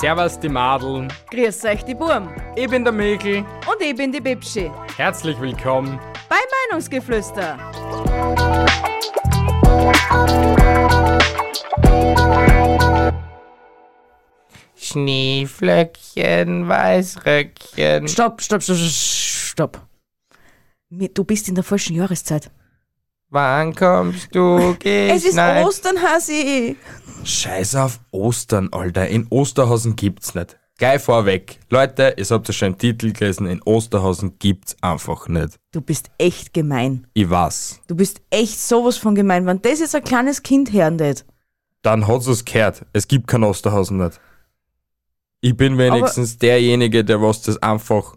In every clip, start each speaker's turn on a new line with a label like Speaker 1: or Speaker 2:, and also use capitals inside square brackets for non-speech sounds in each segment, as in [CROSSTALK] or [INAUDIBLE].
Speaker 1: Servus die Madeln,
Speaker 2: Grüß euch die Burm.
Speaker 1: ich bin der Mikl.
Speaker 2: Und ich bin die Bibschi.
Speaker 1: Herzlich willkommen.
Speaker 2: Bei Meinungsgeflüster.
Speaker 3: Schneeflöckchen, Weißröckchen.
Speaker 2: Stopp, stopp, stopp, stopp. Du bist in der falschen Jahreszeit.
Speaker 3: Wann kommst du?
Speaker 2: Es ist
Speaker 3: geschneit?
Speaker 2: Ostern, Hasi.
Speaker 1: Scheiß auf Ostern, Alter. In Osterhausen gibt's nicht. Gleich vorweg. Leute, ihr habt ja schon im Titel gelesen, in Osterhausen gibt's einfach nicht.
Speaker 2: Du bist echt gemein.
Speaker 1: Ich weiß.
Speaker 2: Du bist echt sowas von gemein. Wenn das jetzt ein kleines Kind hören tät.
Speaker 1: Dann hat's es gehört. Es gibt kein Osterhausen nicht. Ich bin wenigstens derjenige, der was das einfach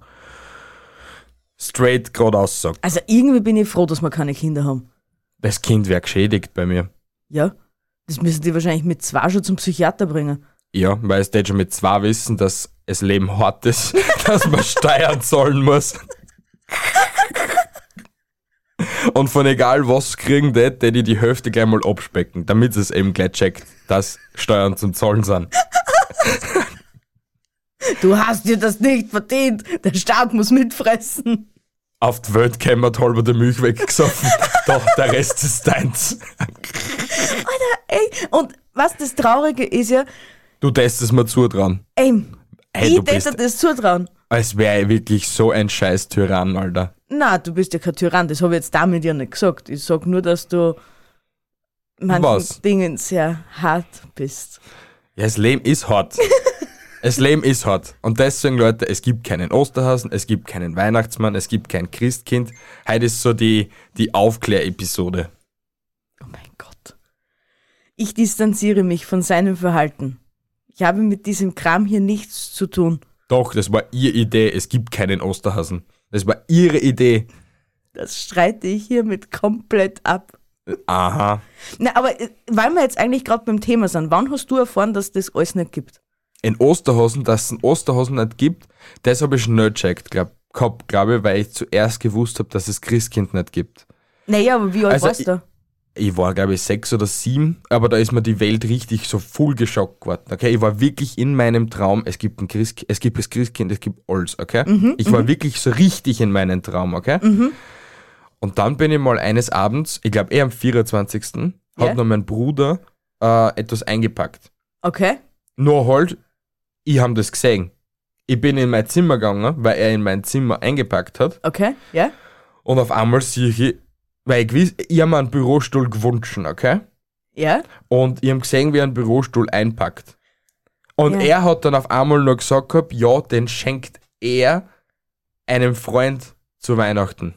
Speaker 1: straight geradeaus sagt.
Speaker 2: Also irgendwie bin ich froh, dass wir keine Kinder haben.
Speaker 1: Das Kind wäre geschädigt bei mir.
Speaker 2: Ja? Das müssen die wahrscheinlich mit zwei schon zum Psychiater bringen.
Speaker 1: Ja, weil es schon mit zwei wissen, dass das Leben hart ist, [LAUGHS] dass man Steuern zahlen muss. Und von egal was kriegen die, die die die Hälfte gleich mal abspecken, damit es eben gleich checkt, dass Steuern zum Zahlen sind.
Speaker 2: Du hast dir das nicht verdient. Der Staat muss mitfressen.
Speaker 1: Auf die Welt kämen wir halber die Milch weggesoffen. [LAUGHS] Doch, der Rest ist deins.
Speaker 2: Ey, und was das Traurige ist ja,
Speaker 1: Du testest mir zu dran.
Speaker 2: ey,
Speaker 1: Ey,
Speaker 2: ich täte das zutrauen.
Speaker 1: Als wäre ich wirklich so ein scheiß Tyrann, Alter.
Speaker 2: Na, du bist ja kein Tyrann, das habe ich jetzt damit ja nicht gesagt. Ich sag nur, dass du manchen
Speaker 1: Was?
Speaker 2: Dingen sehr hart bist.
Speaker 1: Ja, das Leben ist hart. [LAUGHS] Das Leben ist hart. Und deswegen, Leute, es gibt keinen Osterhasen, es gibt keinen Weihnachtsmann, es gibt kein Christkind. Heute ist so die, die Aufklärepisode.
Speaker 2: Oh mein Gott. Ich distanziere mich von seinem Verhalten. Ich habe mit diesem Kram hier nichts zu tun.
Speaker 1: Doch, das war ihre Idee, es gibt keinen Osterhasen. Das war ihre Idee.
Speaker 2: Das streite ich hiermit komplett ab.
Speaker 1: Aha.
Speaker 2: Na, aber äh, weil wir jetzt eigentlich gerade beim Thema sind, wann hast du erfahren, dass das alles nicht gibt?
Speaker 1: In Osterhasen, dass es einen Osterhasen nicht gibt, das habe ich schnell gecheckt, glaub, gehabt, glaube ich, weil ich zuerst gewusst habe, dass es Christkind nicht gibt.
Speaker 2: Naja, aber wie alt
Speaker 1: Also,
Speaker 2: warst
Speaker 1: ich-
Speaker 2: du?
Speaker 1: Ich war, glaube ich, sechs oder sieben, aber da ist mir die Welt richtig so full geschockt geworden. Okay, ich war wirklich in meinem Traum, es gibt ein Christkind, es gibt das Christkind, es gibt alles, okay? ich war wirklich so richtig in meinem Traum, okay? Und dann bin ich mal eines Abends, ich glaube eh am 24.
Speaker 2: Ja.
Speaker 1: hat noch mein Bruder äh, etwas eingepackt.
Speaker 2: Okay.
Speaker 1: Nur halt, ich habe das gesehen. Ich bin in mein Zimmer gegangen, weil er in mein Zimmer eingepackt hat.
Speaker 2: Okay, ja?
Speaker 1: Und auf einmal sehe ich, weil ich gewiss, ich habe mir einen Bürostuhl gewünscht, okay?
Speaker 2: Ja?
Speaker 1: Und ich habe gesehen, wie er einen Bürostuhl einpackt. Und
Speaker 2: Ja.
Speaker 1: er hat dann auf einmal noch gesagt gehabt, ja, den schenkt er einem Freund zu Weihnachten.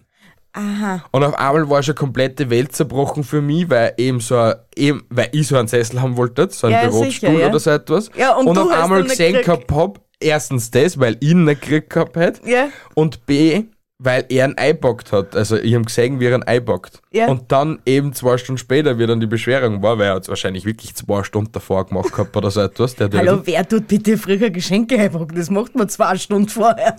Speaker 2: Aha.
Speaker 1: Und auf einmal war schon komplette Welt zerbrochen für mich, weil eben so ein, eben, weil ich so einen Sessel haben wollte, so einen
Speaker 2: Ja,
Speaker 1: Bürostuhl
Speaker 2: sicher, ja.
Speaker 1: oder so etwas.
Speaker 2: Ja, und
Speaker 1: und auf einmal gesehen gehabt hab, erstens das, weil ich ihn nicht gekriegt gehabt hätte.
Speaker 2: Ja?
Speaker 1: Und B, weil er einen eibockt hat. Also ich habe gesehen, wie er einen eibockt.
Speaker 2: Ja.
Speaker 1: Und dann eben zwei Stunden später, wie dann die Beschwerung war, weil er hat wahrscheinlich wirklich zwei Stunden davor gemacht gehabt oder so etwas. Der
Speaker 2: Hallo, wer tut bitte früher Geschenke einpacken? Das macht man zwei Stunden vorher.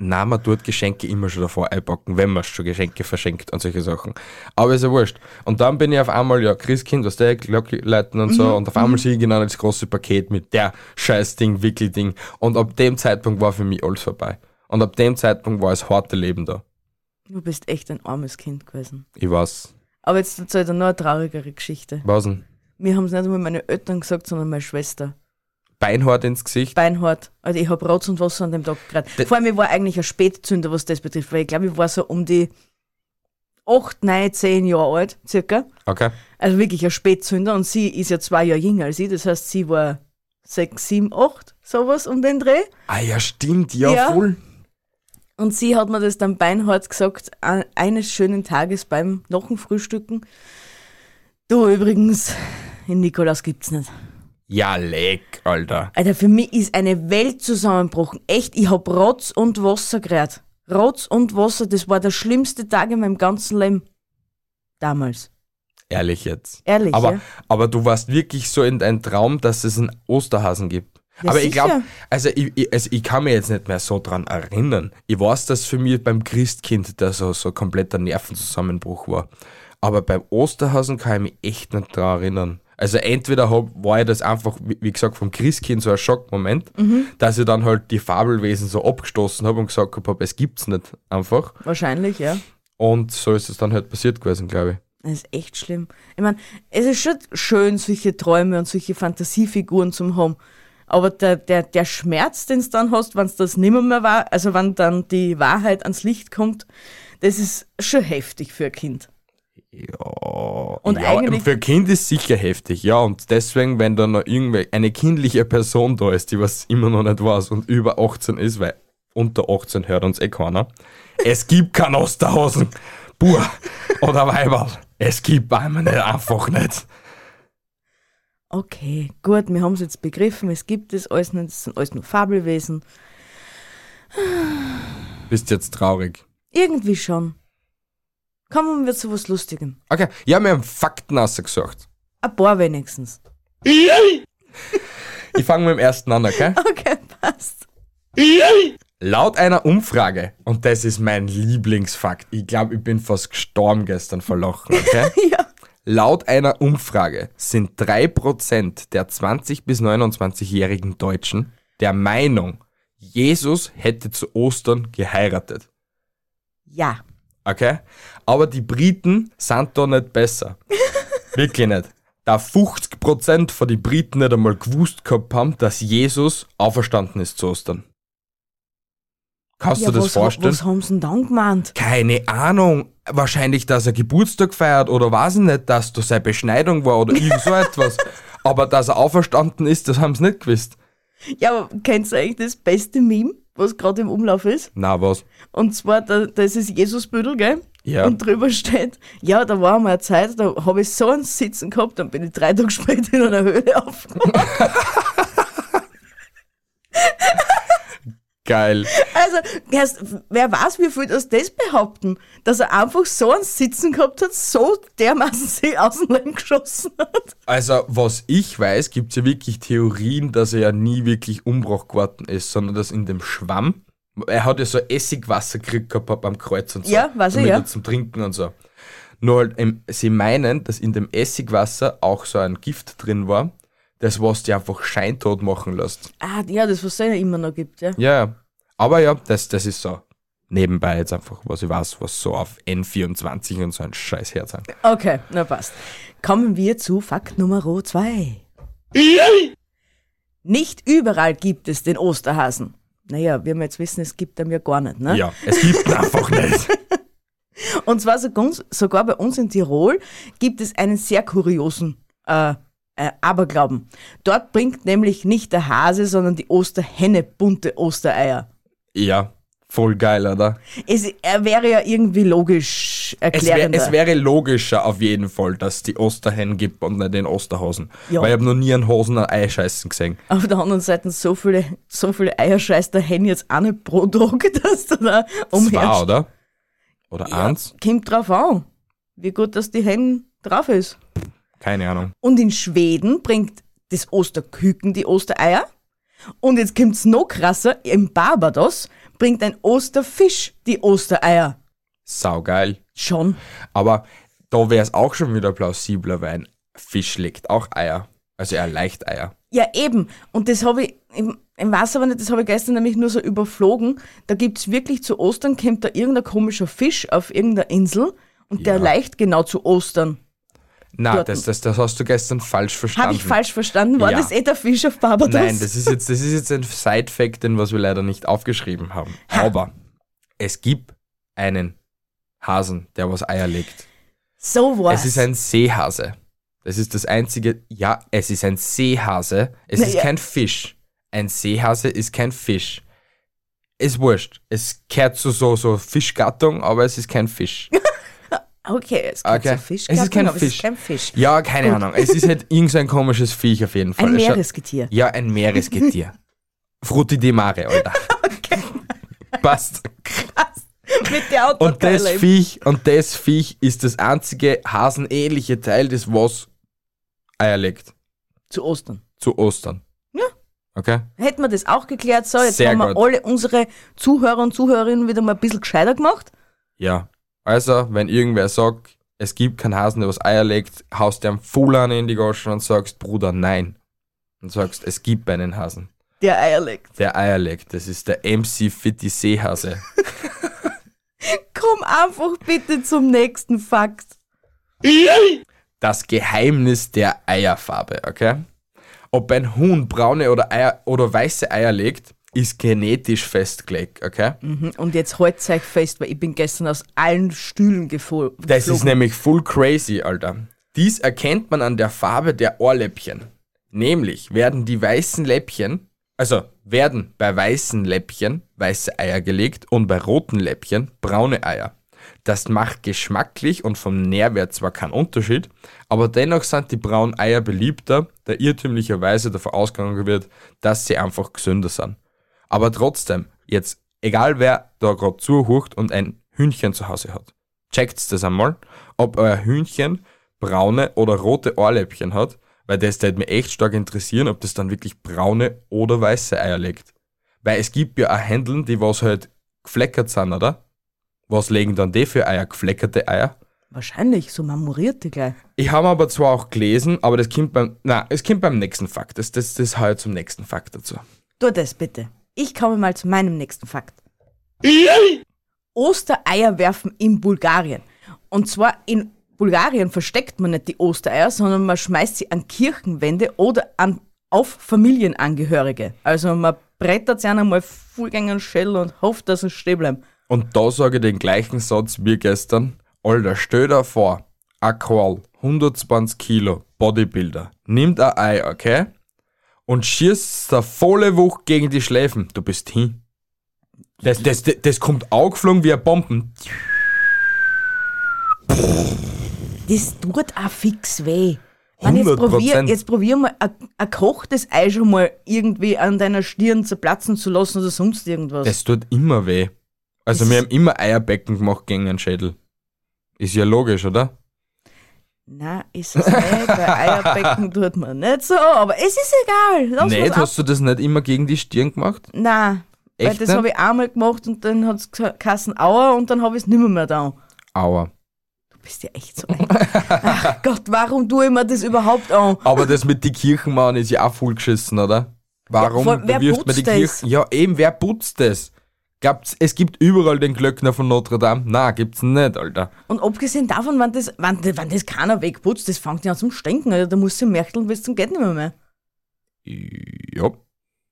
Speaker 1: Nein, man tut Geschenke immer schon davor einpacken, wenn man schon Geschenke verschenkt und solche Sachen. Aber ist ja wurscht. Und dann bin ich auf einmal, ja, Christkind, was der Glocke leiten und so. Und auf einmal sehe ich genau das große Paket mit der scheiß Ding, Wickelding. Und ab dem Zeitpunkt war für mich alles vorbei. Und ab dem Zeitpunkt war das harte Leben da.
Speaker 2: Du bist echt ein armes Kind gewesen.
Speaker 1: Ich weiß.
Speaker 2: Aber jetzt erzähl dir noch eine traurigere Geschichte.
Speaker 1: Was denn?
Speaker 2: Mir haben es nicht einmal meine Eltern gesagt, sondern meine Schwester.
Speaker 1: Beinhart ins Gesicht.
Speaker 2: Beinhart. Also ich hab Rotz und Wasser an dem Tag gerade.
Speaker 1: De-
Speaker 2: Vor allem, ich war eigentlich ein Spätzünder, was das betrifft, weil ich glaube, ich war so um die 8, 9, 10 Jahre alt, circa.
Speaker 1: Okay.
Speaker 2: Also wirklich ein Spätzünder und sie ist ja zwei Jahre jünger als ich, das heißt, sie war 6, 7, 8, sowas um den Dreh.
Speaker 1: Ah ja, stimmt, ja,
Speaker 2: Ja.
Speaker 1: voll.
Speaker 2: Und sie hat mir das dann beinhart gesagt, eines schönen Tages beim Knochenfrühstücken. Du übrigens, in Nikolaus gibt's nicht.
Speaker 1: Ja, leck, Alter.
Speaker 2: Alter, für mich ist eine Welt zusammengebrochen. Echt, ich hab Rotz und Wasser gerät. Rotz und Wasser, das war der schlimmste Tag in meinem ganzen Leben. Damals.
Speaker 1: Ehrlich jetzt.
Speaker 2: Ehrlich,
Speaker 1: aber,
Speaker 2: ja?
Speaker 1: aber du warst wirklich so in deinem Traum, dass es einen Osterhasen gibt.
Speaker 2: Ja,
Speaker 1: aber ich glaube,
Speaker 2: sicher.
Speaker 1: also ich, ich, also ich kann mich jetzt nicht mehr so dran erinnern. Ich weiß, dass für mich beim Christkind da so, so kompletter Nervenzusammenbruch war. Aber beim Osterhasen kann ich mich echt nicht dran erinnern. Also entweder hab, war ja das einfach, wie, gesagt, vom Christkind so ein Schockmoment, dass ich dann halt die Fabelwesen so abgestoßen habe und gesagt habe, es gibt's nicht einfach.
Speaker 2: Wahrscheinlich, ja.
Speaker 1: Und so ist es dann halt passiert gewesen, glaube ich.
Speaker 2: Das ist echt schlimm. Ich meine, es ist schon schön, solche Träume und solche Fantasiefiguren zu haben. Aber der, der, der Schmerz, den du dann hast, wenn es das nimmer mehr war, also wenn dann die Wahrheit ans Licht kommt, das ist schon heftig für ein Kind.
Speaker 1: Ja,
Speaker 2: Und
Speaker 1: ja,
Speaker 2: eigentlich-
Speaker 1: für ein Kind ist sicher heftig, ja. Und deswegen, wenn da noch irgendwie eine kindliche Person da ist, die was immer noch nicht weiß und über 18 ist, weil unter 18 hört uns eh keiner. Es gibt kein Osterhasen, Bur oder Weiberl. Es gibt einmal nicht, einfach nicht.
Speaker 2: Okay, gut, wir haben es jetzt begriffen, es gibt es alles nicht, es sind alles nur Fabelwesen.
Speaker 1: Bist jetzt traurig.
Speaker 2: Irgendwie schon. Kommen wir zu was Lustigem.
Speaker 1: Okay, ja, wir haben Fakten ausgesucht.
Speaker 2: Ein paar wenigstens.
Speaker 1: Ich fange mit dem ersten an, okay? [LAUGHS]
Speaker 2: Okay, passt.
Speaker 1: Laut einer Umfrage, und das ist mein Lieblingsfakt, ich glaube, ich bin fast gestorben gestern vor Lachen, okay? [LAUGHS]
Speaker 2: Ja.
Speaker 1: Laut einer Umfrage sind 3% der 20- bis 29-jährigen Deutschen der Meinung, Jesus hätte zu Ostern geheiratet.
Speaker 2: Ja.
Speaker 1: Okay? Aber die Briten sind da nicht besser. [LAUGHS] Wirklich nicht. Da 50% von den Briten nicht einmal gewusst gehabt haben, dass Jesus auferstanden ist zu Ostern. Kannst
Speaker 2: ja,
Speaker 1: du das
Speaker 2: was,
Speaker 1: vorstellen?
Speaker 2: Was haben sie denn dann gemeint?
Speaker 1: Keine Ahnung. Wahrscheinlich, dass er Geburtstag feiert oder weiß ich nicht, dass da seine Beschneidung war oder irgend so [LAUGHS] etwas. Aber dass er auferstanden ist, das haben sie nicht gewusst.
Speaker 2: Ja, aber kennst du eigentlich das beste Meme, was gerade im Umlauf ist?
Speaker 1: Na was?
Speaker 2: Und zwar, da, das ist Jesusbüdel, gell?
Speaker 1: Ja.
Speaker 2: Und drüber steht, ja, da war mal eine Zeit, da habe ich so ein Sitzen gehabt, dann bin ich drei Tage später in einer Höhle aufgewacht. [LAUGHS] [LAUGHS]
Speaker 1: Geil.
Speaker 2: Also, wer weiß, wie viel das das behaupten, dass er einfach so ein Sitzen gehabt hat, so dermaßen sich aus dem Leben geschossen hat.
Speaker 1: Also, was ich weiß, gibt es ja wirklich Theorien, dass er ja nie wirklich Umbruch geworden ist, sondern dass in dem Schwamm, er hat ja so Essigwasser gekriegt gehabt beim Kreuz und so.
Speaker 2: Ja, weiß ich, ja.
Speaker 1: Zum Trinken und so. Nur halt, ähm, sie meinen, dass in dem Essigwasser auch so ein Gift drin war, das was die einfach scheintot machen lässt.
Speaker 2: Ah, ja, das, was es ja immer noch gibt, ja.
Speaker 1: Ja, ja. Aber ja, das, das ist so nebenbei jetzt einfach, was ich weiß, was so auf N24 und so ein scheiß Herz haben.
Speaker 2: Okay, na passt. Kommen wir zu Fakt Nummer 2. Nicht überall gibt es den Osterhasen. Naja, wie wir jetzt wissen, es gibt ihn ja gar nicht, ne?
Speaker 1: Ja, es gibt ihn [LAUGHS] einfach nicht.
Speaker 2: Und zwar sogar, sogar bei uns in Tirol gibt es einen sehr kuriosen äh, äh, Aberglauben. Dort bringt nämlich nicht der Hase, sondern die Osterhenne bunte Ostereier.
Speaker 1: Ja, voll geil, oder?
Speaker 2: Es er wäre ja irgendwie logisch
Speaker 1: Es, wär,
Speaker 2: erklärender.
Speaker 1: es wäre logischer auf jeden Fall, dass es die Osterhen gibt und nicht den Osterhasen.
Speaker 2: Ja.
Speaker 1: Weil ich habe noch nie einen Hasen ein Ei scheißen gesehen.
Speaker 2: Auf der anderen Seite so viele, so viele Eier scheißt der Hen jetzt auch nicht pro Tag, [LAUGHS] dass du da
Speaker 1: Zwei,
Speaker 2: umher...
Speaker 1: oder? Oder eins?
Speaker 2: Kommt drauf an, wie gut dass die Hen drauf ist.
Speaker 1: Keine Ahnung.
Speaker 2: Und in Schweden bringt das Osterküken die Ostereier. Und jetzt kommt's noch krasser, im Barbados bringt ein Osterfisch die Ostereier.
Speaker 1: Saugeil.
Speaker 2: Schon.
Speaker 1: Aber da wäre es auch schon wieder plausibler, weil ein Fisch legt auch Eier. Also er leicht Eier.
Speaker 2: Ja, eben. Und das habe ich, ich, ich weiß aber nicht, das habe ich gestern nämlich nur so überflogen. Da gibt's wirklich zu Ostern, kommt da irgendein komischer Fisch auf irgendeiner Insel und der
Speaker 1: Ja.
Speaker 2: leicht genau zu Ostern.
Speaker 1: Na, das, das, das hast du gestern falsch verstanden.
Speaker 2: Habe ich falsch verstanden? War
Speaker 1: Ja.
Speaker 2: das eh der Fisch auf Barbados?
Speaker 1: Nein, das ist jetzt, das ist jetzt ein Side-Fact, den was wir leider nicht aufgeschrieben haben. Aber es gibt einen Hasen, der was Eier legt.
Speaker 2: so war's.
Speaker 1: Es ist ein Seehase. Das ist das einzige. Ja, es ist ein Seehase. Es ist
Speaker 2: Naja.
Speaker 1: kein Fisch. Ein Seehase ist kein Fisch. Ist wurscht. Es gehört zu so, so Fischgattung, aber es ist kein Fisch. [LAUGHS]
Speaker 2: Okay, es gibt
Speaker 1: Okay.
Speaker 2: so Fisch.
Speaker 1: Es ist kein
Speaker 2: Es
Speaker 1: Fisch.
Speaker 2: ist kein Fisch.
Speaker 1: Ja, keine Ahnung. Es ist halt [LAUGHS] irgendein komisches Viech auf jeden Fall.
Speaker 2: Ein Meeresgetier.
Speaker 1: Ja, ein Meeresgetier. [LAUGHS] Frutti di mare, Alter. [LAUGHS] Passt.
Speaker 2: Mit der Auto
Speaker 1: Und das Viech, und das Viech ist das einzige hasenähnliche Teil, das was Eier legt.
Speaker 2: zu Ostern.
Speaker 1: Zu Ostern.
Speaker 2: Ja.
Speaker 1: Okay?
Speaker 2: Hätten wir das auch geklärt, so, jetzt
Speaker 1: Sehr
Speaker 2: haben wir
Speaker 1: gut.
Speaker 2: alle unsere Zuhörer und Zuhörerinnen wieder mal ein bisschen gescheiter gemacht.
Speaker 1: Ja. Also, wenn irgendwer sagt, es gibt keinen Hasen, der was Eier legt, haust dir einen Full an in die Goschen und sagst, Bruder, nein. Und sagst, es gibt einen Hasen,
Speaker 2: Der Eier legt.
Speaker 1: der Eier legt. Das ist der MC Fitty Seehase. [LAUGHS]
Speaker 2: Komm einfach bitte zum nächsten Fakt.
Speaker 1: Das Geheimnis der Eierfarbe, okay? Ob ein Huhn braune oder, Eier, oder weiße Eier legt, ist genetisch festgelegt, okay?
Speaker 2: Mhm, Und jetzt halt's euch fest, weil ich bin gestern aus allen Stühlen geflogen.
Speaker 1: Das ist nämlich full crazy, Alter. Dies erkennt man an der Farbe der Ohrläppchen. Nämlich werden die weißen Läppchen, also werden bei weißen Läppchen weiße Eier gelegt und bei roten Läppchen braune Eier. Das macht geschmacklich und vom Nährwert zwar keinen Unterschied, aber dennoch sind die braunen Eier beliebter, da irrtümlicherweise davon ausgegangen wird, dass sie einfach gesünder sind. Aber trotzdem, jetzt, egal wer da gerade zuhucht und ein Hühnchen zu Hause hat, checkt's das einmal, ob euer Hühnchen braune oder rote Ohrläppchen hat, weil das würde mich echt stark interessieren, ob das dann wirklich braune oder weiße Eier legt. Weil es gibt ja auch Händeln, die was halt gefleckert sind, oder? Was legen dann die für Eier? Gefleckerte Eier?
Speaker 2: Wahrscheinlich, so marmorierte gleich.
Speaker 1: Ich habe aber zwar auch gelesen, aber das kommt beim, na, es kommt beim nächsten Fakt. Das, das, das halt zum nächsten Fakt dazu.
Speaker 2: Tu das bitte. Ich komme mal zu meinem nächsten Fakt. Ostereier werfen in Bulgarien. Und zwar in Bulgarien versteckt man nicht die Ostereier, sondern man schmeißt sie an Kirchenwände oder an, auf Familienangehörige. Also man brettert sie einmal den Schädel und hofft, dass sie stehen bleiben.
Speaker 1: Und da sage ich den gleichen Satz wie gestern. Alter, stell dir vor, ein Kerl, 120 Kilo, Bodybuilder, nimmt ein Ei, okay? Und schießt da volle Wucht gegen die Schläfen. Du bist hin. Das, das, das, das kommt aufgeflogen wie ein Bomben.
Speaker 2: Das tut auch fix weh. Wenn jetzt
Speaker 1: 100%.
Speaker 2: probier, jetzt probier mal ein, ein kochtes Ei schon mal irgendwie an deiner Stirn zerplatzen zu lassen oder sonst irgendwas.
Speaker 1: Das tut immer weh. Also
Speaker 2: Das-
Speaker 1: wir haben immer Eierbecken gemacht gegen den Schädel. Ist ja logisch, oder?
Speaker 2: Na, ist es nicht. Bei Eierbecken [LAUGHS] tut man nicht so, aber es ist egal. Lass ab.
Speaker 1: hast du das nicht immer gegen die Stirn gemacht?
Speaker 2: Nein, weil
Speaker 1: Echt
Speaker 2: das
Speaker 1: nicht?
Speaker 2: habe ich einmal gemacht und dann hat es Kassen Aua und dann habe ich es nimmer mehr da.
Speaker 1: Aua.
Speaker 2: Du bist ja echt so ein. Ach Gott, warum tue ich mir das überhaupt an?
Speaker 1: Aber das mit die Kirchenmauern ist ja auch voll geschissen, oder? Warum
Speaker 2: voll- wer
Speaker 1: wirft man die
Speaker 2: das?
Speaker 1: Kirchen? Ja, eben, wer putzt das? Gab's, es gibt überall den Glöckner von Notre Dame. Na, gibt's nicht, Alter.
Speaker 2: Und abgesehen davon, wenn das, wenn, wenn das keiner wegputzt, das fängt ja an zum Stinken. Also, da musst du märteln bis zum geht nicht mehr. mehr.
Speaker 1: Ja.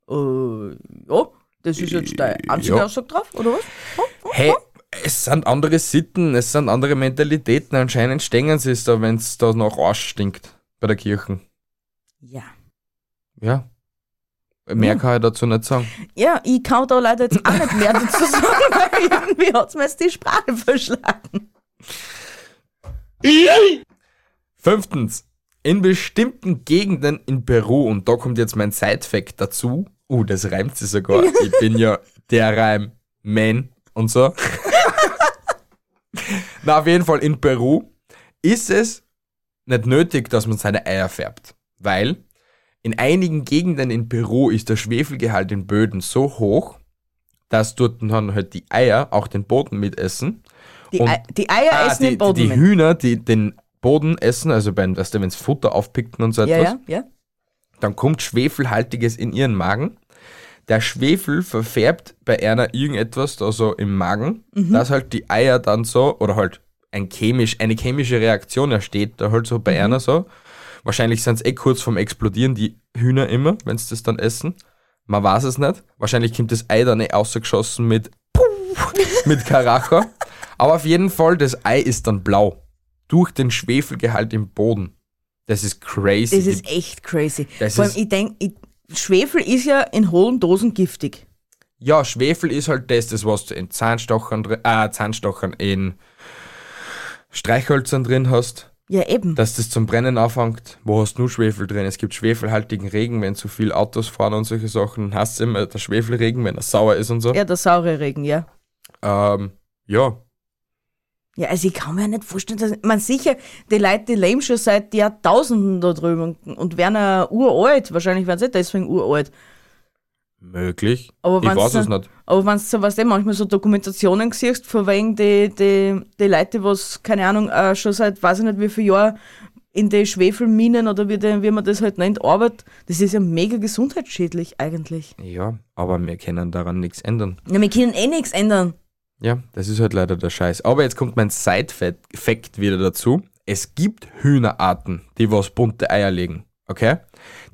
Speaker 2: Äh, ja, das ist jetzt deine einzige
Speaker 1: Ja.
Speaker 2: Aussage drauf, oder was? Oh, oh,
Speaker 1: Hey,
Speaker 2: oh.
Speaker 1: es sind andere Sitten, es sind andere Mentalitäten. Anscheinend stängen sie es da, wenn's da nach Arsch stinkt bei der Kirche.
Speaker 2: Ja.
Speaker 1: Ja. Mehr kann ich dazu nicht sagen.
Speaker 2: Ja, ich kann da leider jetzt auch nicht mehr dazu [LAUGHS] sagen, weil irgendwie hat es mir jetzt die Sprache verschlagen.
Speaker 1: Fünftens. In bestimmten Gegenden in Peru, und da kommt jetzt mein Side-Fact dazu. Uh, das reimt sich sogar. [LAUGHS] Ich bin ja der Reim-Man und so. [LAUGHS] Na, auf jeden Fall in Peru ist es nicht nötig, dass man seine Eier färbt. Weil in einigen Gegenden in Peru ist der Schwefelgehalt in Böden so hoch, dass dort dann halt die Eier auch den Boden mitessen.
Speaker 2: Die, Ei, die Eier
Speaker 1: Ah,
Speaker 2: essen
Speaker 1: die,
Speaker 2: den Boden
Speaker 1: die
Speaker 2: mit.
Speaker 1: Hühner, die den Boden essen, also wenn weißt du, wenn's Futter aufpickten und so
Speaker 2: Ja,
Speaker 1: etwas,
Speaker 2: ja, ja.
Speaker 1: dann kommt Schwefelhaltiges in ihren Magen. Der Schwefel verfärbt bei einer irgendetwas da so im Magen,
Speaker 2: Mhm.
Speaker 1: dass halt die Eier dann so, oder halt ein chemisch, eine chemische Reaktion entsteht, da halt so bei
Speaker 2: Mhm.
Speaker 1: einer so. Wahrscheinlich sind es eh kurz vorm Explodieren, die Hühner immer, wenn sie das dann essen. Man weiß es nicht. Wahrscheinlich kommt das Ei dann eh ausgeschossen mit mit Karacha. Aber auf jeden Fall, das Ei ist dann blau. Durch den Schwefelgehalt im Boden. Das ist crazy.
Speaker 2: Das ist echt crazy.
Speaker 1: Das
Speaker 2: Vor allem, ich denke, Schwefel ist ja in hohlen Dosen giftig.
Speaker 1: ja, Schwefel ist halt das, das was du in Zahnstochern, äh, Zahnstochern in Streichhölzern drin hast,
Speaker 2: Ja, eben.
Speaker 1: dass das zum Brennen anfängt. Wo hast du nur Schwefel drin? Es gibt schwefelhaltigen Regen, wenn zu viel Autos fahren und solche Sachen. Hast du immer der Schwefelregen, wenn er sauer ist und so.
Speaker 2: ja, der saure Regen, ja.
Speaker 1: Ähm, ja.
Speaker 2: Ja, also ich kann mir ja nicht vorstellen, dass man sicher, die Leute, die leben schon seit Jahrtausenden da drüben und werden ja uralt. Wahrscheinlich werden sie deswegen uralt.
Speaker 1: Möglich.
Speaker 2: Aber
Speaker 1: ich weiß es nicht.
Speaker 2: Aber wenn du so, weißt du, manchmal so Dokumentationen siehst, von wegen die, die, die Leute, was, keine Ahnung, äh, schon seit weiß ich nicht wie viel Jahren in die Schwefelminen oder wie, die, wie man das halt nennt, arbeitet, das ist ja mega gesundheitsschädlich eigentlich.
Speaker 1: Ja, aber wir können daran nichts ändern.
Speaker 2: Ja, wir können eh nichts ändern.
Speaker 1: Ja, das ist halt leider der Scheiß. Aber jetzt kommt mein Side-Fact wieder dazu. Es gibt Hühnerarten, die was bunte Eier legen. Okay?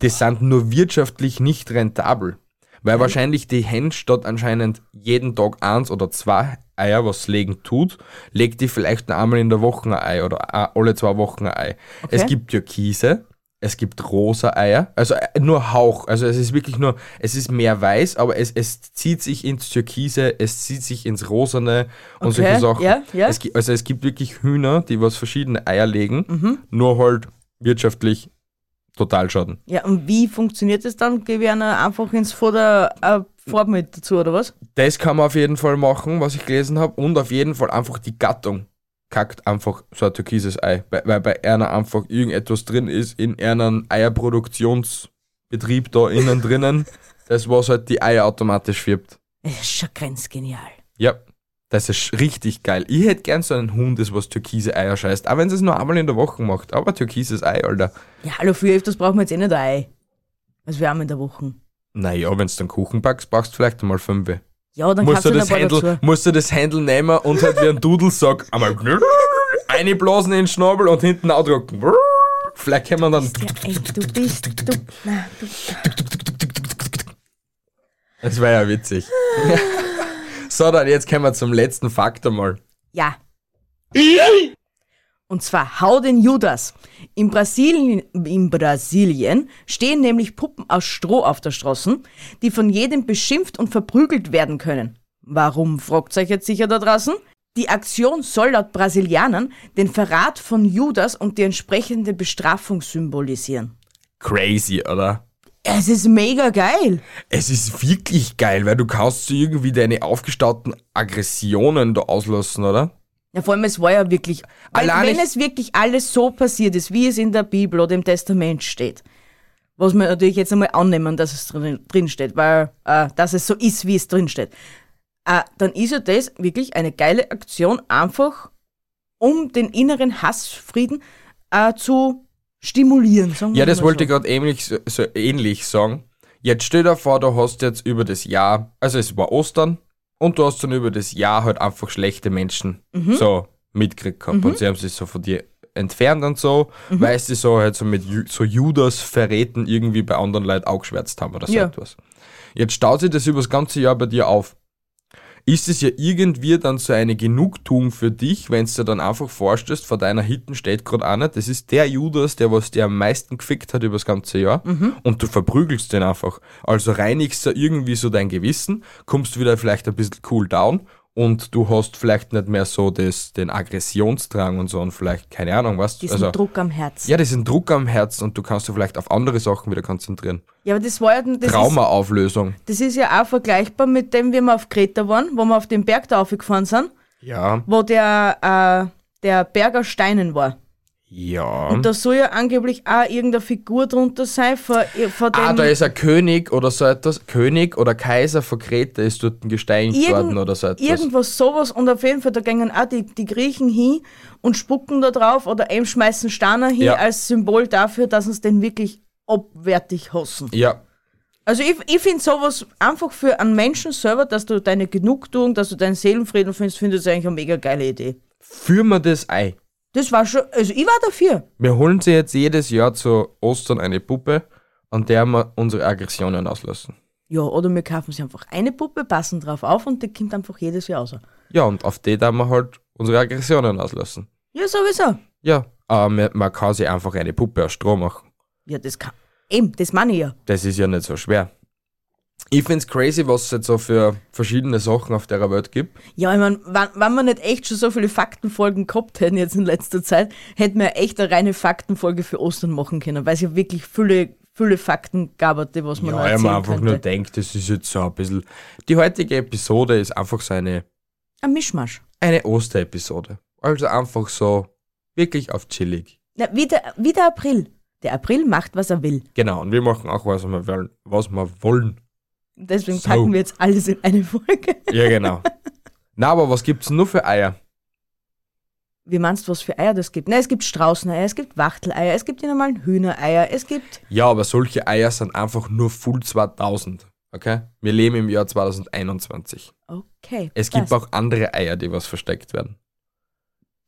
Speaker 1: Die sind nur wirtschaftlich nicht rentabel. Weil wahrscheinlich die Hen statt anscheinend jeden Tag eins oder zwei Eier, was legen tut, legt die vielleicht nur einmal in der Woche ein Ei oder a- alle zwei Wochen ein Ei. Es gibt Türkise, es gibt rosa Eier, also äh, nur Hauch, also es ist wirklich nur, es ist mehr weiß, aber es, es zieht sich ins Türkise, es zieht sich ins Rosane und
Speaker 2: Okay,
Speaker 1: solche Sachen.
Speaker 2: ja, ja.
Speaker 1: Es, also es gibt wirklich Hühner, die was verschiedene Eier legen,
Speaker 2: Mhm.
Speaker 1: nur halt wirtschaftlich total schaden.
Speaker 2: Ja, und wie funktioniert das dann? Gebe ich einer einfach ins Vorder äh, Farbe mit dazu, oder was?
Speaker 1: Das kann man auf jeden Fall machen, was ich gelesen habe. Und auf jeden Fall einfach die Gattung kackt einfach so ein türkises Ei. Weil, bei einer einfach irgendetwas drin ist, in einem Eierproduktionsbetrieb da innen drinnen, [LAUGHS] das was halt die Eier automatisch färbt.
Speaker 2: Das ist schon grenzgenial.
Speaker 1: Ja, das ist richtig geil. Ich hätte gern so einen Hund, das was türkise Eier scheißt. Auch wenn es es nur einmal in der Woche macht. Aber türkises Ei, Alter.
Speaker 2: Ja, hallo, für öfters brauchen wir jetzt eh nicht ein Ei. Also wir haben in der Woche.
Speaker 1: Naja, wenn du dann Kuchen backst, brauchst du vielleicht einmal fünf.
Speaker 2: Ja, dann
Speaker 1: musst
Speaker 2: kannst
Speaker 1: du, das Händel,
Speaker 2: dazu.
Speaker 1: musst du das Händel nehmen und halt wie ein Dudelsack einmal einblasen in den Schnabel und hinten ausdrucken. Vielleicht kann man dann.
Speaker 2: Ja, ey, du bist, du, na, du,
Speaker 1: Das wäre ja witzig. [LAUGHS] so, dann jetzt kommen wir zum letzten Fakt einmal.
Speaker 2: ja. Und zwar Hau den Judas. In Brasilien, in Brasilien stehen nämlich Puppen aus Stroh auf der Straße, die von jedem beschimpft und verprügelt werden können. Warum, fragt euch jetzt sicher da draußen? Die Aktion soll laut Brasilianern den Verrat von Judas und die entsprechende Bestrafung symbolisieren.
Speaker 1: Crazy, oder?
Speaker 2: Es ist mega geil.
Speaker 1: Es ist wirklich geil, weil du kannst so irgendwie deine aufgestauten Aggressionen da auslassen, oder?
Speaker 2: Ja, vor allem, es war ja wirklich,
Speaker 1: Allein
Speaker 2: wenn es wirklich alles so passiert ist, wie es in der Bibel oder im Testament steht, was wir natürlich jetzt einmal annehmen, dass es drin, drin steht, weil, äh, dass es so ist, wie es drin steht, äh, dann ist ja das wirklich eine geile Aktion, einfach um den inneren Hassfrieden äh, zu stimulieren. Sagen wir
Speaker 1: Ja, das wollte
Speaker 2: so.
Speaker 1: ich gerade ähnlich, so, ähnlich sagen. Jetzt stell dir vor, du hast jetzt über das Jahr, also es war Ostern, und du hast dann über das Jahr halt einfach schlechte Menschen
Speaker 2: Mhm.
Speaker 1: so mitgekriegt gehabt. Und sie haben sich so von dir entfernt und so,
Speaker 2: Mhm.
Speaker 1: weil sie so halt so mit Ju so Judas-Verräten irgendwie bei anderen Leuten auch geschwärzt haben oder so
Speaker 2: Ja.
Speaker 1: etwas. Jetzt staut sich das über das ganze Jahr bei dir auf. Ist es ja irgendwie dann so eine Genugtuung für dich, wenn du dir dann einfach vorstellst, vor deiner Hitten steht gerade einer, das ist der Judas, der was dir am meisten gefickt hat über das ganze Jahr und du verprügelst den einfach. Also reinigst du irgendwie so dein Gewissen, kommst wieder vielleicht ein bisschen cool down und du hast vielleicht nicht mehr so das, den Aggressionsdrang und so und vielleicht, keine Ahnung, was.
Speaker 2: Diesen
Speaker 1: also,
Speaker 2: Druck am Herzen.
Speaker 1: ja, diesen Druck am Herzen und du kannst dich vielleicht auf andere Sachen wieder konzentrieren.
Speaker 2: Ja, aber das war ja, das ist,
Speaker 1: Traumaauflösung.
Speaker 2: das ist ja auch vergleichbar mit dem, wie wir auf Kreta waren, wo wir auf den Berg da aufgefahren sind.
Speaker 1: Ja.
Speaker 2: wo der, äh, der Berg aus Steinen war.
Speaker 1: Ja.
Speaker 2: Und da soll ja angeblich auch irgendeine Figur drunter sein von, von dem.
Speaker 1: Ah, da ist ein König oder so etwas. König oder Kaiser von Kreta ist dort gesteinigt
Speaker 2: Irgend-
Speaker 1: worden oder so etwas.
Speaker 2: Irgendwas sowas und auf jeden Fall, da gingen auch die, die Griechen hin und spucken da drauf oder eben schmeißen Steine hin
Speaker 1: Ja.
Speaker 2: als Symbol dafür, dass uns den wirklich abwertig hassen.
Speaker 1: Ja,
Speaker 2: Also ich, ich finde sowas einfach für einen Menschen selber, dass du deine Genugtuung, dass du deinen Seelenfrieden findest, finde ich eigentlich eine mega geile Idee.
Speaker 1: führen wir das ein.
Speaker 2: Das war schon, also ich war dafür.
Speaker 1: Wir holen sie jetzt jedes Jahr zu Ostern eine Puppe, an der wir unsere Aggressionen auslassen.
Speaker 2: Ja, oder wir kaufen sie einfach eine Puppe, passen drauf auf und die kommt einfach jedes Jahr raus.
Speaker 1: Ja, und auf die dann wir halt unsere Aggressionen auslassen.
Speaker 2: Ja, sowieso.
Speaker 1: Ja, aber man, man kann sich einfach eine Puppe aus Stroh machen.
Speaker 2: Ja, das kann. Eben, das meine ich ja.
Speaker 1: Das ist ja nicht so schwer. Ich find's crazy, was es jetzt so für verschiedene Sachen auf der Welt gibt.
Speaker 2: Ja, ich meine, wenn, wenn wir nicht echt schon so viele Faktenfolgen gehabt hätten jetzt in letzter Zeit, hätten wir echt eine reine Faktenfolge für Ostern machen können, weil es ja wirklich viele, viele Fakten gab, die was man noch
Speaker 1: Ja, ich
Speaker 2: erzählen
Speaker 1: mir einfach
Speaker 2: könnte.
Speaker 1: nur denkt, das ist jetzt so ein bisschen. Die heutige Episode ist einfach so eine,
Speaker 2: Ein Mischmasch.
Speaker 1: eine Osterepisode. Also einfach so wirklich auf chillig.
Speaker 2: Na, wie, der, wie der April. Der April macht, was er will.
Speaker 1: Genau, und wir machen auch, was wir wollen. Was wir wollen.
Speaker 2: Deswegen
Speaker 1: So.
Speaker 2: packen wir jetzt alles in eine Folge. [LAUGHS]
Speaker 1: Ja, genau. Na, aber was gibt's denn nur für Eier?
Speaker 2: Wie meinst du, was für Eier das gibt? Na, es gibt Straußeneier, es gibt Wachteleier, es gibt die normalen Hühnereier, es gibt.
Speaker 1: Ja, aber solche Eier sind einfach nur Full 2000. Okay? Wir leben im Jahr 2021.
Speaker 2: Okay.
Speaker 1: Es gibt
Speaker 2: passt.
Speaker 1: auch andere Eier, die was versteckt werden.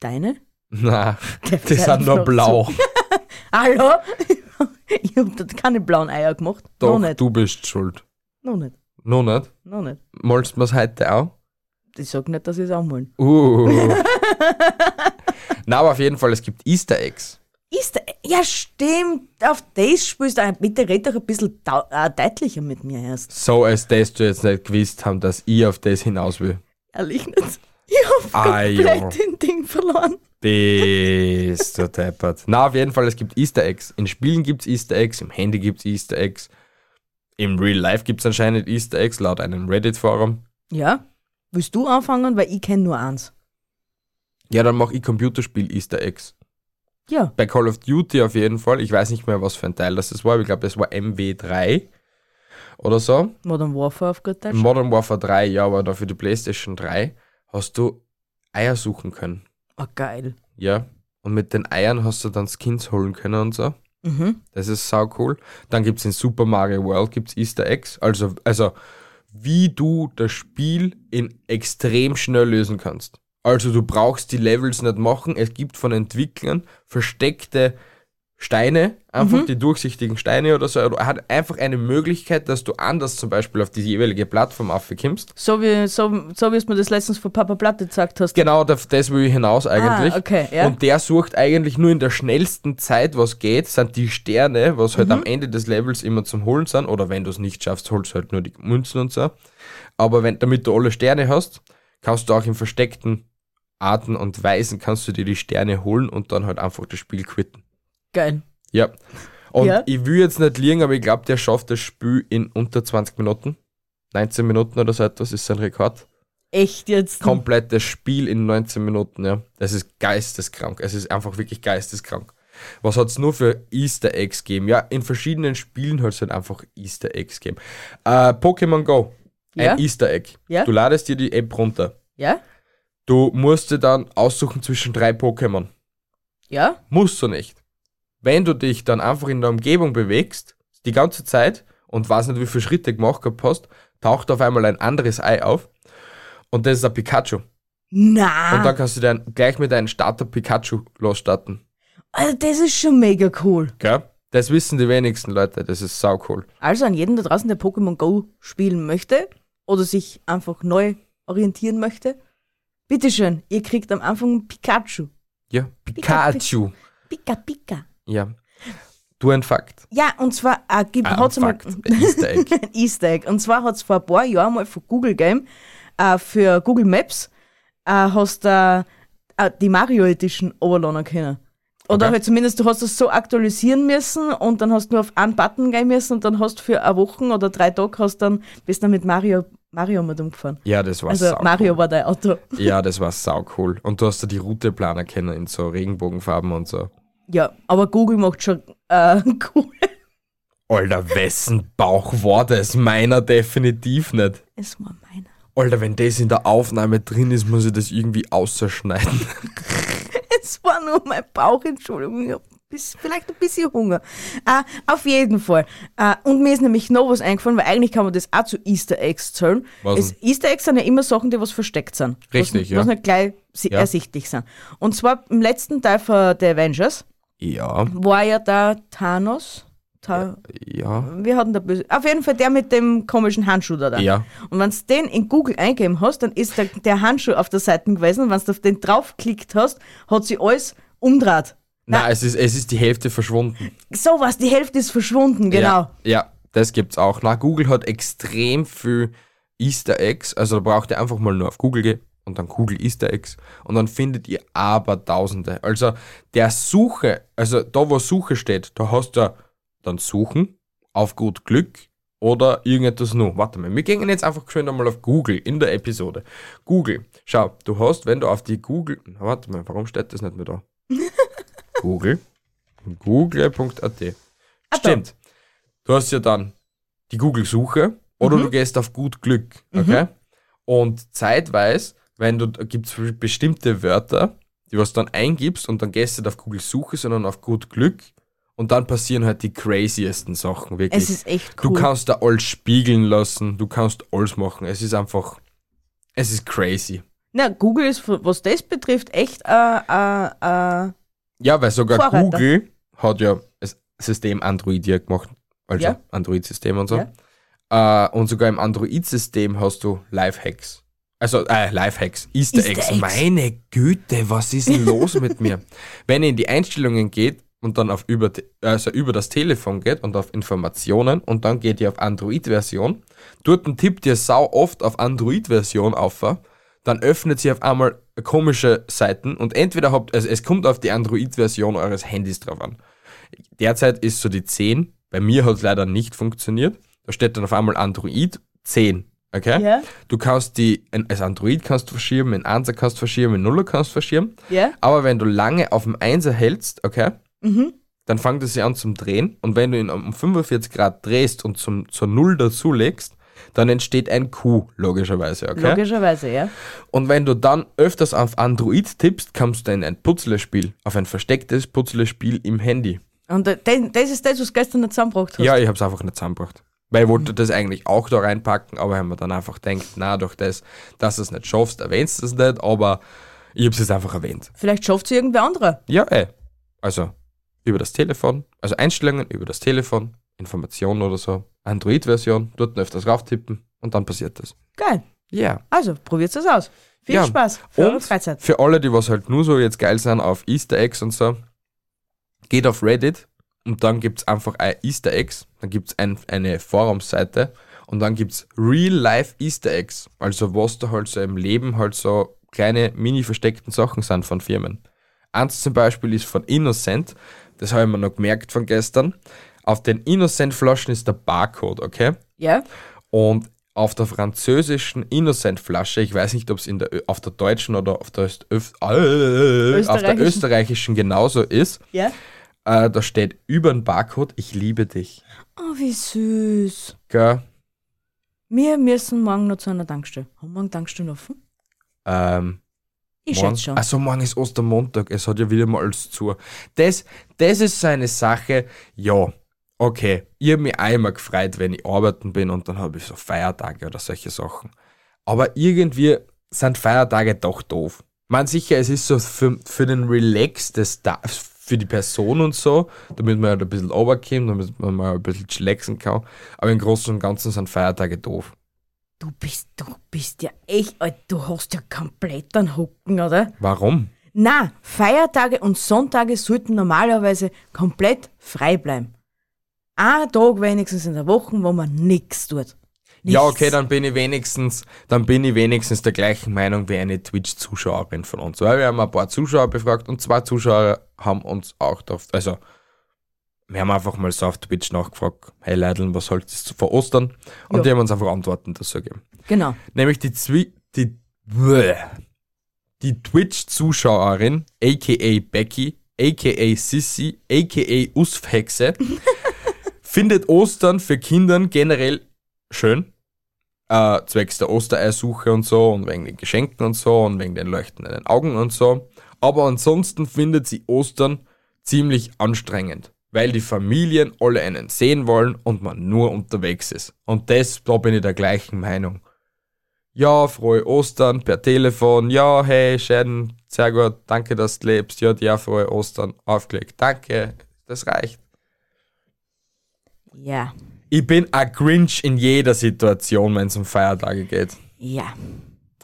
Speaker 2: Deine? [LAUGHS]
Speaker 1: Na,
Speaker 2: Der
Speaker 1: die sind nur blau. [LAUGHS]
Speaker 2: Hallo? ich hab dort keine blauen Eier gemacht.
Speaker 1: Doch,
Speaker 2: nicht.
Speaker 1: du bist schuld.
Speaker 2: Noch nicht.
Speaker 1: Noch nicht?
Speaker 2: Noch nicht.
Speaker 1: Malst du mir's heute auch?
Speaker 2: Ich sag nicht, dass ich es auch mal.
Speaker 1: Uh. [LAUGHS] Na, aber auf jeden Fall, es gibt Easter Eggs.
Speaker 2: Ist, ja, stimmt. Auf das spielst du. ein- Bitte red doch ein bisschen äh, deutlicher mit mir erst.
Speaker 1: So, als dass du jetzt nicht gewusst haben, dass ich auf das hinaus will.
Speaker 2: Ehrlich nicht. Ich hab
Speaker 1: Ah, ja.
Speaker 2: komplett den Ding verloren.
Speaker 1: Bist du deppert. Na, auf jeden Fall, es gibt Easter Eggs. In Spielen gibt's Easter Eggs, im Handy gibt's Easter Eggs. Im Real Life gibt's anscheinend Easter Eggs, laut einem Reddit-Forum.
Speaker 2: Ja? Willst du anfangen? Weil ich kenne nur eins.
Speaker 1: Ja, dann mach ich Computerspiel Easter Eggs.
Speaker 2: Ja.
Speaker 1: Bei Call of Duty auf jeden Fall. Ich weiß nicht mehr, was für ein Teil das war, ich glaube, das war MW3 oder so.
Speaker 2: Modern Warfare auf gut Deutsch.
Speaker 1: Modern Warfare 3, ja, aber da für die PlayStation 3 hast du Eier suchen können.
Speaker 2: Oh, geil.
Speaker 1: Ja. Und mit den Eiern hast du dann Skins holen können und so.
Speaker 2: Mhm.
Speaker 1: Das ist sau cool. Dann gibt es in Super Mario World gibt's Easter Eggs. Also, also, wie du das Spiel in extrem schnell lösen kannst. Also, du brauchst die Levels nicht machen. Es gibt von Entwicklern versteckte Steine, einfach die durchsichtigen Steine oder so. Er hat einfach eine Möglichkeit, dass du anders zum Beispiel auf die jeweilige Plattform aufkommst.
Speaker 2: So wie, so, so wie es mir das letztens von Papa Platte gesagt hast.
Speaker 1: Genau, das, das will ich hinaus eigentlich.
Speaker 2: Ah, okay, ja.
Speaker 1: Und der sucht eigentlich nur in der schnellsten Zeit, was geht, sind die Sterne, was
Speaker 2: Mhm.
Speaker 1: halt am Ende des Levels immer zum Holen sind. Oder wenn du es nicht schaffst, holst du halt nur die Münzen und so. Aber wenn, damit du alle Sterne hast, kannst du auch in versteckten Arten und Weisen kannst du dir die Sterne holen und dann halt einfach das Spiel quitten.
Speaker 2: Geil.
Speaker 1: Ja. Und
Speaker 2: Ja.
Speaker 1: ich will jetzt nicht liegen, aber ich glaube, der schafft das Spiel in unter 20 Minuten. 19 Minuten oder so etwas ist sein Rekord.
Speaker 2: Echt jetzt?
Speaker 1: Komplett das Spiel in 19 Minuten, ja. Das ist geisteskrank. Es ist einfach wirklich geisteskrank. Was hat es nur für Easter Eggs gegeben? Ja, in verschiedenen Spielen hat es halt einfach Easter Eggs gegeben. Äh, Pokémon Go, ein
Speaker 2: Ja.
Speaker 1: Easter Egg.
Speaker 2: Ja.
Speaker 1: Du ladest dir die App runter.
Speaker 2: Ja?
Speaker 1: Du musst dir dann aussuchen zwischen drei Pokémon.
Speaker 2: Ja?
Speaker 1: Musst du nicht. Wenn du dich dann einfach in der Umgebung bewegst, die ganze Zeit, und weiß nicht, wie viele Schritte gemacht gehabt hast, taucht auf einmal ein anderes Ei auf. Und das ist ein Pikachu.
Speaker 2: Na.
Speaker 1: Und dann kannst du dann gleich mit einem Starter Pikachu losstarten.
Speaker 2: Also das ist schon mega cool.
Speaker 1: Gell? Das wissen die wenigsten Leute. Das ist sau cool.
Speaker 2: Also an jeden da draußen, der Pokémon Go spielen möchte oder sich einfach neu orientieren möchte, bitteschön, ihr kriegt am Anfang Pikachu.
Speaker 1: Ja, Pikachu.
Speaker 2: Pika Pika.
Speaker 1: Ja. Du ein Fakt.
Speaker 2: Ja, und zwar äh, gibt,
Speaker 1: Ah,
Speaker 2: hat's
Speaker 1: Fakt. Ein Easter Egg. [LAUGHS]
Speaker 2: ein Easter Egg. Und zwar hat es vor ein paar Jahren mal von Google Game äh, für Google Maps äh, hast du äh, die Mario Edition runterladen können. Oder
Speaker 1: Okay.
Speaker 2: halt zumindest, du hast es so aktualisieren müssen und dann hast du nur auf einen Button gehen müssen und dann hast du für eine Woche oder drei Tage hast dann, bist dann mit Mario, Mario mit umgefahren.
Speaker 1: Ja, das war
Speaker 2: Also Mario
Speaker 1: cool.
Speaker 2: war dein Auto.
Speaker 1: Ja, [LAUGHS] das war sau cool. Und du hast da die Route planen können in so Regenbogenfarben und so.
Speaker 2: Ja, aber Google macht schon äh, [LAUGHS] cool.
Speaker 1: Alter, wessen Bauch war das? Meiner definitiv nicht.
Speaker 2: Es war meiner.
Speaker 1: Alter, wenn das in der Aufnahme drin ist, muss ich das irgendwie ausschneiden. [LAUGHS]
Speaker 2: Es war nur mein Bauch, Entschuldigung. Ich hab bis, vielleicht ein bisschen Hunger. Äh, auf jeden Fall. Äh, und mir ist nämlich noch was eingefallen, weil eigentlich kann man das auch zu Easter Eggs zählen.
Speaker 1: Was
Speaker 2: Es, Easter Eggs sind ja immer Sachen, die was versteckt sind.
Speaker 1: Richtig,
Speaker 2: was,
Speaker 1: ja.
Speaker 2: Was nicht gleich
Speaker 1: Ja.
Speaker 2: ersichtlich sind. Und zwar im letzten Teil von The Avengers
Speaker 1: Ja,
Speaker 2: war ja der Thanos. Ta
Speaker 1: ja,
Speaker 2: Wir hatten da böse. Auf jeden Fall der mit dem komischen Handschuh da. da.
Speaker 1: ja.
Speaker 2: Und wenn du den in Google eingeben hast, dann ist der, der Handschuh auf der Seite gewesen. Und wenn du auf den draufklickt hast, hat sie alles umdreht.
Speaker 1: Nein, es ist, es ist die Hälfte verschwunden.
Speaker 2: So was, die Hälfte ist verschwunden, genau.
Speaker 1: Ja, ja, das gibt's auch. Na, Google hat extrem viel Easter Eggs. Also da braucht ihr einfach mal nur auf Google gehen und dann Google Easter Eggs und dann findet ihr aber Tausende. Also der Suche, also da wo Suche steht, da hast du dann Suchen auf gut Glück oder irgendetwas noch. Warte mal, wir gehen jetzt einfach schön einmal auf Google in der Episode. Google, schau, du hast, wenn du auf die Google, warte mal, warum steht das nicht mehr da? [LAUGHS] Google, google.at. Stimmt. Du hast ja dann die Google-Suche Oder du gehst auf gut Glück, okay? Und zeitweise, wenn du, gibt es bestimmte Wörter, die was dann eingibst und dann gehst du nicht auf Google Suche, sondern auf gut Glück und dann passieren halt die craziesten Sachen, wirklich.
Speaker 2: Es ist echt
Speaker 1: Du
Speaker 2: cool.
Speaker 1: kannst da alles spiegeln lassen, du kannst alles machen. Es ist einfach, es ist crazy.
Speaker 2: Na, Google ist, was das betrifft, echt äh, äh, äh,
Speaker 1: Ja, weil sogar
Speaker 2: Vorreiter.
Speaker 1: Google hat ja das System Android ja gemacht, also
Speaker 2: Ja.
Speaker 1: Android-System und so. Äh, und sogar im Android-System hast du Lifehacks. Also, äh, Lifehacks, Easter,
Speaker 2: Easter
Speaker 1: Eggs.
Speaker 2: Eggs.
Speaker 1: Meine Güte, was ist denn los [LAUGHS] mit mir? Wenn ihr in die Einstellungen geht und dann auf über, also über das Telefon geht und auf Informationen und dann geht ihr auf Android-Version, dort tippt ihr sau oft auf Android-Version auf, dann öffnet sie auf einmal komische Seiten und entweder habt, also es kommt auf die Android-Version eures Handys drauf an. Derzeit ist so die 10, bei mir hat es leider nicht funktioniert. Da steht dann auf einmal Android 10. Okay?
Speaker 2: Ja.
Speaker 1: Du kannst die, als Android kannst du verschieben, in 1er kannst du verschieben, in 0er kannst du verschieben.
Speaker 2: Ja.
Speaker 1: Aber wenn du lange auf dem 1er hältst, okay,
Speaker 2: Mhm.
Speaker 1: dann fängt es sich an zum Drehen. Und wenn du ihn um 45 Grad drehst und zum, zur Null dazulegst, dann entsteht ein Q, logischerweise, okay?
Speaker 2: Logischerweise, ja.
Speaker 1: Und wenn du dann öfters auf Android tippst, kommst du in ein Puzzlespiel, auf ein verstecktes Puzzlespiel im Handy.
Speaker 2: Und äh, das, das ist das, was du gestern nicht zusammengebracht hast.
Speaker 1: Ja, ich habe es einfach nicht zusammengebracht. Weil ich wollte das eigentlich auch da reinpacken, aber wenn man dann einfach denkt, na, durch das, dass du es nicht schaffst, erwähnst du es nicht, aber ich habe es jetzt einfach erwähnt.
Speaker 2: Vielleicht schafft sie irgendwer anderer.
Speaker 1: Ja, ey. Also über das Telefon, also Einstellungen über das Telefon, Informationen oder so, Android-Version, dort öfters rauftippen und dann passiert das.
Speaker 2: Geil.
Speaker 1: Ja.
Speaker 2: Also, probiert es aus. Viel
Speaker 1: Ja.
Speaker 2: Spaß für
Speaker 1: Und
Speaker 2: Freizeit.
Speaker 1: für alle, die was halt nur so jetzt geil sind auf Easter Eggs und so, geht auf Reddit und dann gibt es einfach ein Easter Eggs, dann gibt es ein, eine Forumsseite und dann gibt es Real-Life Easter Eggs, also was da halt so im Leben halt so kleine mini-versteckten Sachen sind von Firmen. Eins zum Beispiel ist von Innocent, das habe ich mir noch gemerkt von gestern. Auf den Innocent-Flaschen ist der Barcode, okay?
Speaker 2: Ja?
Speaker 1: Und auf der französischen Innocent-Flasche, ich weiß nicht, ob es in der, Ö- auf der deutschen oder auf der, Öf, äh, auf der
Speaker 2: Österreichischen.
Speaker 1: österreichischen genauso ist,
Speaker 2: Ja?
Speaker 1: Äh, da steht über den Barcode, ich liebe dich.
Speaker 2: Oh, wie süß.
Speaker 1: Gell?
Speaker 2: Wir müssen morgen noch zu einer Tankstelle. Haben wir morgen Tankstellen offen?
Speaker 1: Ähm,
Speaker 2: Ich
Speaker 1: morgen,
Speaker 2: schätze schon.
Speaker 1: Also morgen ist Ostermontag, es hat ja wieder mal alles zu. Das, das ist so eine Sache, ja, okay, ich habe mich einmal gefreut, wenn ich arbeiten bin und dann habe ich so Feiertage oder solche Sachen. Aber irgendwie sind Feiertage doch doof. Man sicher, es ist so für, für den Relax des Da- für die Person und so, damit man halt ein bisschen runterkommt, damit man mal ein bisschen chillaxen kann. Aber im Großen und Ganzen sind Feiertage doof.
Speaker 2: Du bist, du bist ja echt, Alter, du hast ja komplett einen Hucken, oder?
Speaker 1: Warum?
Speaker 2: Na, Feiertage und Sonntage sollten normalerweise komplett frei bleiben. Ein Tag wenigstens in der Woche, wo man nichts tut.
Speaker 1: Ja,
Speaker 2: Nichts.
Speaker 1: okay, dann bin ich wenigstens, dann bin ich wenigstens der gleichen Meinung wie eine Twitch-Zuschauerin von uns. Weil wir haben ein paar Zuschauer befragt und zwei Zuschauer haben uns auch drauf, also wir haben einfach mal so auf Twitch nachgefragt, hey Leideln, was haltet ihr vor Ostern? Und
Speaker 2: Ja.
Speaker 1: die haben uns einfach Antworten dazu gegeben.
Speaker 2: Genau.
Speaker 1: Nämlich die Zwi die, Bäh. die Twitch-Zuschauerin, aka Becky, aka Sissy, aka Usfhexe, [LAUGHS] findet Ostern für Kindern generell schön. Äh, zwecks der Ostereiersuche und so und wegen den Geschenken und so und wegen den leuchtenden Augen und so. Aber ansonsten findet sie Ostern ziemlich anstrengend, weil die Familien alle einen sehen wollen und man nur unterwegs ist. Und das, da bin ich der gleichen Meinung. Ja, frohe Ostern per Telefon. Ja, hey, schön, sehr gut, danke, dass du lebst. Ja, dir frohe Ostern. Aufgelegt, danke, das reicht.
Speaker 2: Ja.
Speaker 1: Ich bin ein Grinch in jeder Situation, wenn es um Feiertage geht.
Speaker 2: Ja.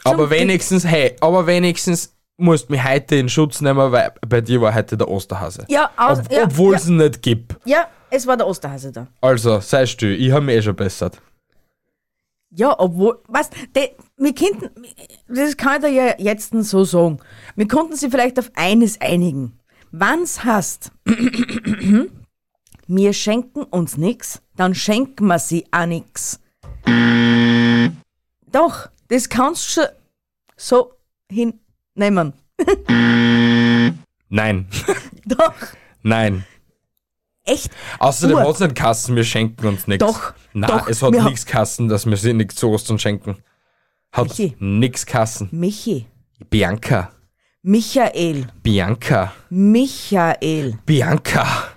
Speaker 1: aber
Speaker 2: Glück.
Speaker 1: wenigstens, hey, aber wenigstens musst du mich heute in Schutz nehmen, weil bei dir war heute der Osterhase.
Speaker 2: Ja, aus,
Speaker 1: Ob,
Speaker 2: ja,
Speaker 1: Obwohl
Speaker 2: ja,
Speaker 1: es ihn nicht gibt.
Speaker 2: ja, es war der Osterhase da.
Speaker 1: Also, sei still, ich habe mich eh schon bessert.
Speaker 2: Ja, obwohl, was, de, wir könnten, das kann ich dir ja jetzt so sagen. Wir konnten sie vielleicht auf eines einigen. Wann's hast, wir schenken uns nix, dann schenken wir sie auch nix. Doch, das kannst du schon so hinnehmen.
Speaker 1: Nein, [LAUGHS]
Speaker 2: Doch,
Speaker 1: nein.
Speaker 2: echt.
Speaker 1: Außerdem hat es nicht Kassen, wir schenken uns nichts.
Speaker 2: Doch,
Speaker 1: Nein,
Speaker 2: doch,
Speaker 1: es hat nichts Kassen, dass wir sie nichts zu Ostern schenken. Hat
Speaker 2: Michi.
Speaker 1: nichts Kassen.
Speaker 2: Michi,
Speaker 1: Bianca,
Speaker 2: Michael,
Speaker 1: Bianca,
Speaker 2: Michael.
Speaker 1: Bianca.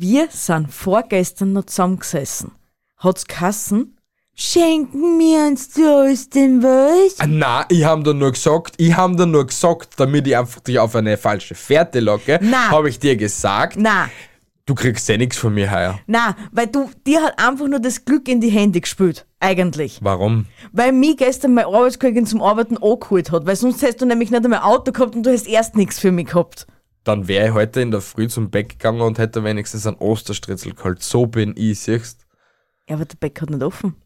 Speaker 2: Wir sind vorgestern noch zusammengesessen. Hat's Kassen? Schenken wir uns zu Ostern was?
Speaker 1: Ah, Nein, ich hab da nur gesagt, ich hab da nur gesagt, damit ich einfach dich auf eine falsche Fährte locke,
Speaker 2: Nein.
Speaker 1: habe ich dir gesagt,
Speaker 2: Na,
Speaker 1: du kriegst eh nichts von mir heuer.
Speaker 2: na, weil du, dir hat einfach nur das Glück in die Hände gespielt. Eigentlich.
Speaker 1: Warum?
Speaker 2: Weil mich gestern meine Arbeitskollegin zum Arbeiten angeholt hat, weil sonst hättest du nämlich nicht einmal Auto gehabt und du hast erst nichts für mich gehabt.
Speaker 1: Dann wäre ich heute in der Früh zum Bäck gegangen und hätte wenigstens einen Osterstritzel geholt. So bin ich, siehst
Speaker 2: Ja, aber der Bäcker hat nicht offen.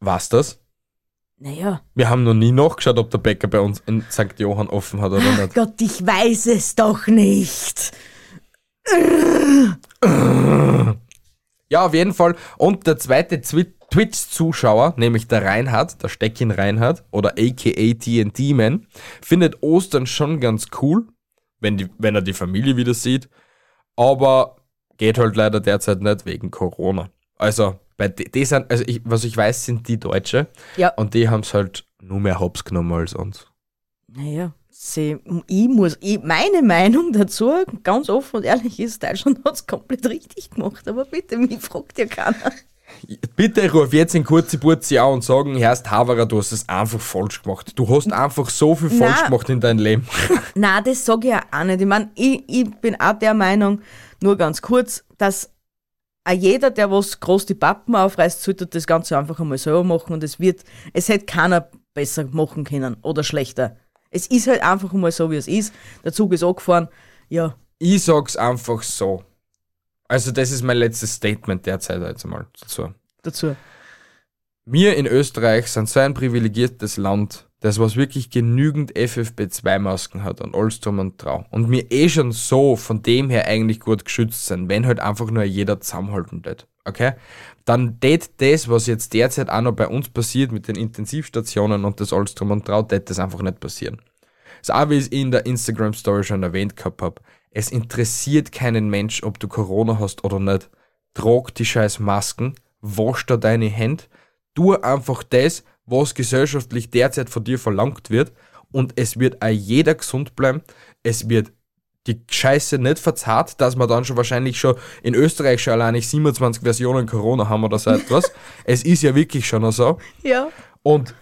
Speaker 1: Was das?
Speaker 2: Naja.
Speaker 1: Wir haben noch nie nachgeschaut, ob der Bäcker bei uns in St. Johann offen hat oder nicht.
Speaker 2: Gott, ich weiß es doch nicht.
Speaker 1: Ja, auf jeden Fall. Und der zweite Twitch-Zuschauer, nämlich der Reinhard, der Steckin Reinhard oder aka TNT Man, findet Ostern schon ganz cool, wenn, die, wenn er die Familie wieder sieht. Aber geht halt leider derzeit nicht wegen Corona. Also, bei die, die sind, also ich, was ich weiß, sind die Deutsche.
Speaker 2: Ja.
Speaker 1: Und die haben es halt nur mehr hops genommen als uns.
Speaker 2: Naja, sie, ich muss, ich, meine Meinung dazu, ganz offen und ehrlich ist, Deutschland hat es komplett richtig gemacht. Aber bitte, mich fragt ja keiner.
Speaker 1: Bitte ruf jetzt in kurze Burzi an und sagen, Herrst Haverer, du hast es einfach falsch gemacht. Du hast einfach so viel falsch
Speaker 2: Na.
Speaker 1: gemacht in deinem Leben. [LAUGHS]
Speaker 2: Na, das sage ich ja auch nicht. Ich meine, ich, ich bin auch der Meinung, nur ganz kurz, dass auch jeder, der was groß die Pappen aufreißt, sollte das Ganze einfach einmal selber machen und es wird, es hätte keiner besser machen können oder schlechter. Es ist halt einfach einmal so, wie es ist. Der Zug ist angefahren. Ja,
Speaker 1: Ich sag's einfach so. Also, das ist mein letztes Statement derzeit jetzt einmal dazu.
Speaker 2: dazu.
Speaker 1: Wir in Österreich sind so ein privilegiertes Land, das was wirklich genügend FFP2-Masken hat und alles drum und trau. Und wir eh schon so von dem her eigentlich gut geschützt sind, wenn halt einfach nur jeder zusammenhalten tät. Okay? Dann tät das, was jetzt derzeit auch noch bei uns passiert mit den Intensivstationen und das alles drum und trau, tät das einfach nicht passieren. So auch wie ich es in der Instagram-Story schon erwähnt gehabt hab. Es interessiert keinen Mensch, ob du Corona hast oder nicht. Trag die scheiß Masken, wasch da deine Hände, tu einfach das, was gesellschaftlich derzeit von dir verlangt wird und es wird auch jeder gesund bleiben. Es wird die Scheiße nicht verzahrt, dass wir dann schon wahrscheinlich schon in Österreich schon alleine 27 Versionen Corona haben oder so etwas. [LAUGHS] es ist ja wirklich schon so.
Speaker 2: Ja.
Speaker 1: Und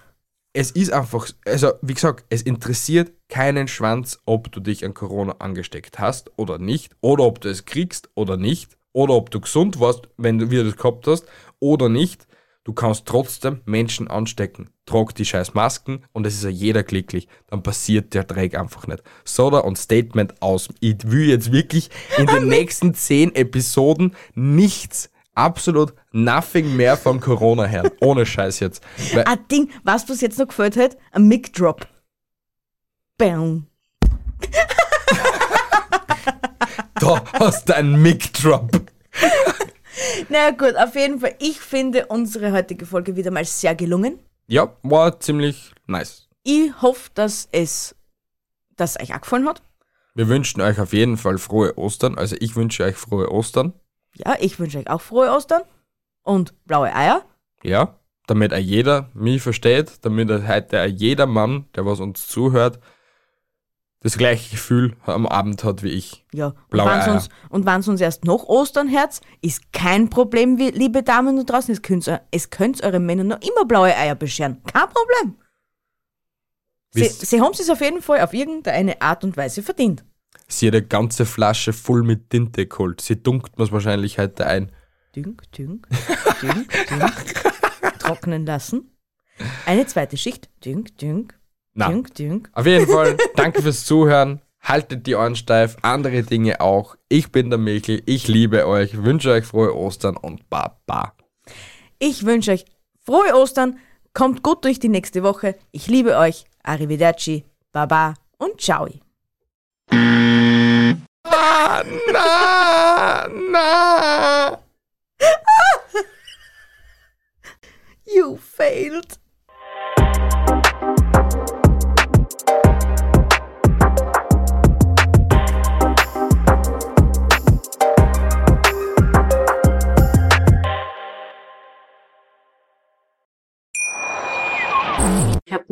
Speaker 1: es ist einfach, also wie gesagt, es interessiert keinen Schwanz, ob du dich an Corona angesteckt hast oder nicht, oder ob du es kriegst oder nicht, oder ob du gesund warst, wenn du wieder das gehabt hast oder nicht. Du kannst trotzdem Menschen anstecken. Trag die scheiß Masken und es ist ja jeder glücklich. Dann passiert der Dreck einfach nicht. Soda und Statement aus. Ich will jetzt wirklich in [LAUGHS] den nächsten zehn Episoden nichts, absolut nothing mehr von Corona hören. Ohne Scheiß jetzt. Weil,
Speaker 2: Ein Ding, was was jetzt noch gefällt hat, ein Mic-Drop. Bam.
Speaker 1: da hast du einen Mic-Drop.
Speaker 2: Na gut, auf jeden Fall, ich finde unsere heutige Folge wieder mal sehr gelungen.
Speaker 1: Ja, war ziemlich nice.
Speaker 2: Ich hoffe, dass es dass euch auch gefallen hat.
Speaker 1: Wir wünschen euch auf jeden Fall frohe Ostern. Also ich wünsche euch frohe Ostern.
Speaker 2: Ja, ich wünsche euch auch frohe Ostern und blaue Eier.
Speaker 1: Ja, damit auch jeder mich versteht, damit heute auch jeder Mann, der was uns zuhört, das gleiche Gefühl am Abend hat wie ich.
Speaker 2: Ja,
Speaker 1: Blaue
Speaker 2: wenn's
Speaker 1: Eier.
Speaker 2: uns, und wenn es uns erst nach Ostern herz, ist kein Problem, liebe Damen da draußen. Es könnt, es könnt eure Männer noch immer blaue Eier bescheren. Kein Problem. Sie, sie haben es auf jeden Fall auf irgendeine Art und Weise verdient.
Speaker 1: Sie hat eine ganze Flasche voll mit Tinte geholt. Sie dunkt mir's wahrscheinlich heute ein.
Speaker 2: Dünk, dünk, dünk, dünk. [LAUGHS] Trocknen lassen. Eine zweite Schicht. Dünk, dünk,
Speaker 1: Na,
Speaker 2: dünk, dünk.
Speaker 1: auf jeden Fall, danke fürs Zuhören. Haltet die Ohren steif, andere Dinge auch. Ich bin der Michel, ich liebe euch, wünsche euch frohe Ostern und Baba.
Speaker 2: Ich wünsche euch frohe Ostern. Kommt gut durch die nächste Woche. Ich liebe euch. Arrivederci, Baba und Ciao.
Speaker 1: Na, na. [LAUGHS]
Speaker 2: You failed.